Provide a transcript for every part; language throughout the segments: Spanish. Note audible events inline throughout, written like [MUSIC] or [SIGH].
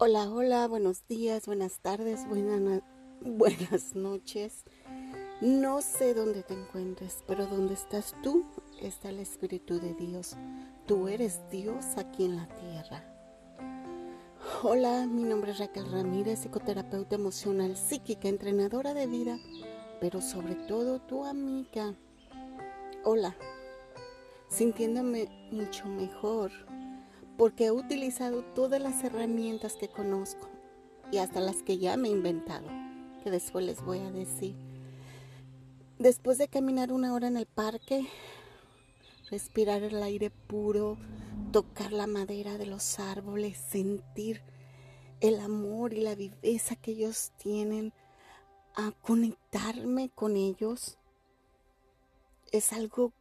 Hola, hola, buenos días, buenas tardes, [LAUGHS] buenas, noches. No sé dónde te encuentres, pero donde estás tú está el Espíritu de Dios. Tú eres Dios aquí en la tierra. Hola, mi nombre es Raquel Ramírez, psicoterapeuta emocional, psíquica, entrenadora de vida, pero sobre todo tu amiga. Hola, sintiéndome mucho mejor porque he utilizado todas las herramientas que conozco y hasta las que ya me he inventado, que después les voy a decir. Después de caminar una hora en el parque, respirar el aire puro, tocar la madera de los árboles, sentir el amor y la viveza que ellos tienen, a conectarme con ellos, es algo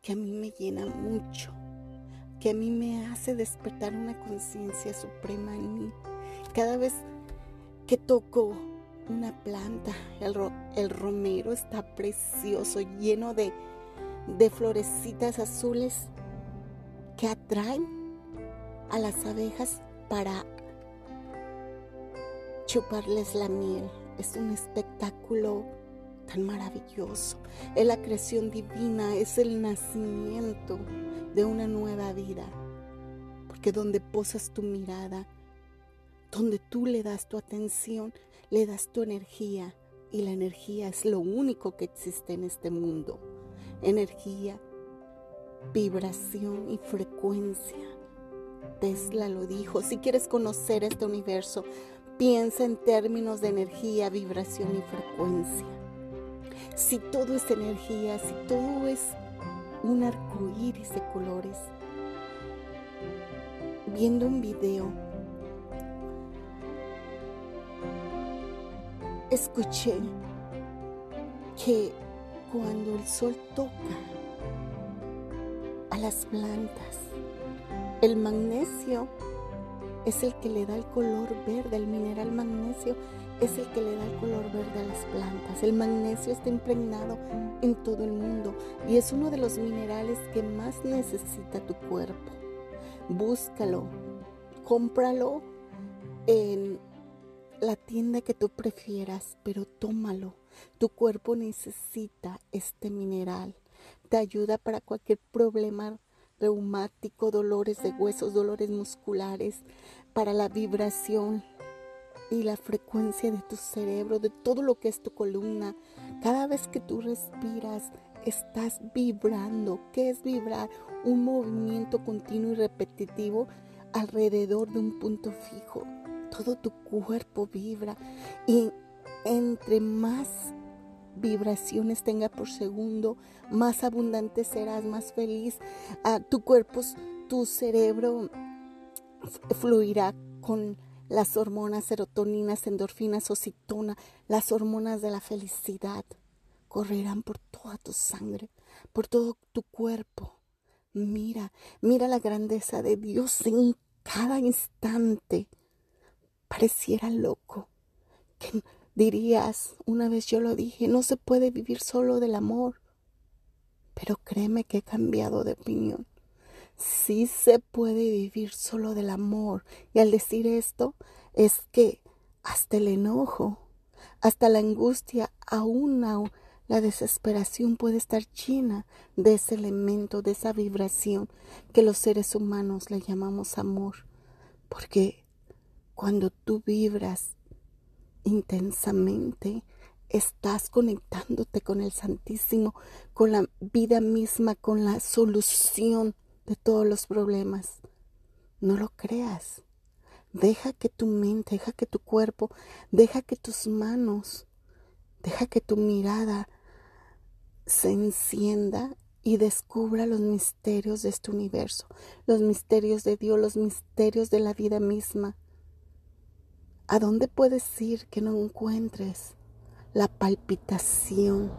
que a mí me llena mucho que a mí me hace despertar una conciencia suprema en mí. Cada vez que toco una planta, el, romero está precioso, lleno de, de florecitas azules que atraen a las abejas para chuparles la miel. Es un espectáculo maravilloso. Es la creación divina, es el nacimiento de una nueva vida. Porque donde posas tu mirada, donde tú le das tu atención, le das tu energía. Y la energía es lo único que existe en este mundo. Energía, vibración y frecuencia. Tesla lo dijo, si quieres conocer este universo, piensa en términos de energía, vibración y frecuencia. Si todo es energía, si todo es un arco iris de colores. Viendo un video, escuché que cuando el sol toca a las plantas, el magnesio es el que le da el color verde, el mineral magnesio es el que le da el color verde a las plantas. El magnesio está impregnado en todo el mundo y es uno de los minerales que más necesita tu cuerpo. Búscalo, cómpralo en la tienda que tú prefieras, pero tómalo. Tu cuerpo necesita este mineral. Te ayuda para cualquier problema reumático, dolores de huesos, dolores musculares, para la vibración, y la frecuencia de tu cerebro, de todo lo que es tu columna. Cada vez que tú respiras, estás vibrando. ¿Qué es vibrar? Un movimiento continuo y repetitivo alrededor de un punto fijo. Todo tu cuerpo vibra y entre más vibraciones tenga por segundo, más abundante serás, más feliz. Ah, tu cuerpo, tu cerebro fluirá con las hormonas serotoninas, endorfinas, oxitona, las hormonas de la felicidad correrán por toda tu sangre, por todo tu cuerpo. Mira, mira la grandeza de Dios en cada instante. Pareciera loco que dirías, una vez yo lo dije, no se puede vivir solo del amor. Pero créeme que he cambiado de opinión sí se puede vivir solo del amor. Y al decir esto es que hasta el enojo, hasta la angustia, aún la desesperación puede estar llena de ese elemento, de esa vibración que los seres humanos le llamamos amor. Porque cuando tú vibras intensamente, estás conectándote con el Santísimo, con la vida misma, con la solución de todos los problemas. No lo creas. Deja que tu mente, deja que tu cuerpo, deja que tus manos, deja que tu mirada se encienda y descubra los misterios de este universo, los misterios de Dios, los misterios de la vida misma. ¿A dónde puedes ir que no encuentres la palpitación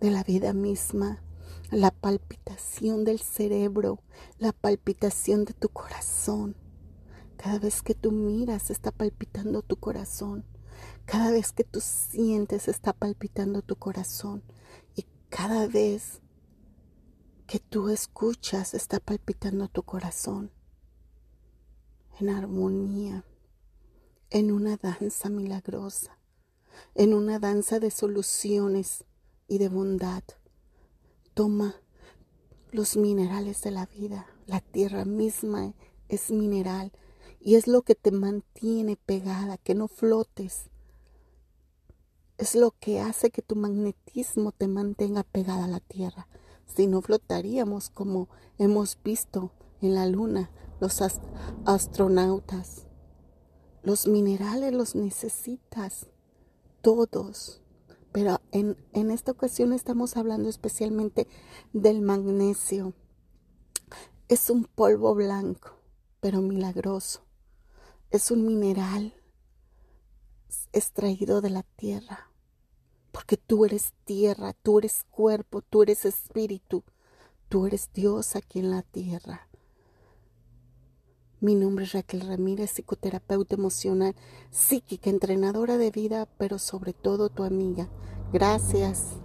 de la vida misma? La palpitación del cerebro, la palpitación de tu corazón. Cada vez que tú miras está palpitando tu corazón. Cada vez que tú sientes está palpitando tu corazón. Y cada vez que tú escuchas está palpitando tu corazón. En armonía, en una danza milagrosa, en una danza de soluciones y de bondad. Toma los minerales de la vida. La tierra misma es mineral y es lo que te mantiene pegada, que no flotes. Es lo que hace que tu magnetismo te mantenga pegada a la tierra. Si no flotaríamos como hemos visto en la luna los astronautas. Los minerales los necesitas todos. Pero en, en esta ocasión estamos hablando especialmente del magnesio. Es un polvo blanco, pero milagroso. Es un mineral extraído de la tierra. Porque tú eres tierra, tú eres cuerpo, tú eres espíritu, tú eres Dios aquí en la tierra. Mi nombre es Raquel Ramírez, psicoterapeuta emocional, psíquica, entrenadora de vida, pero sobre todo tu amiga. Gracias.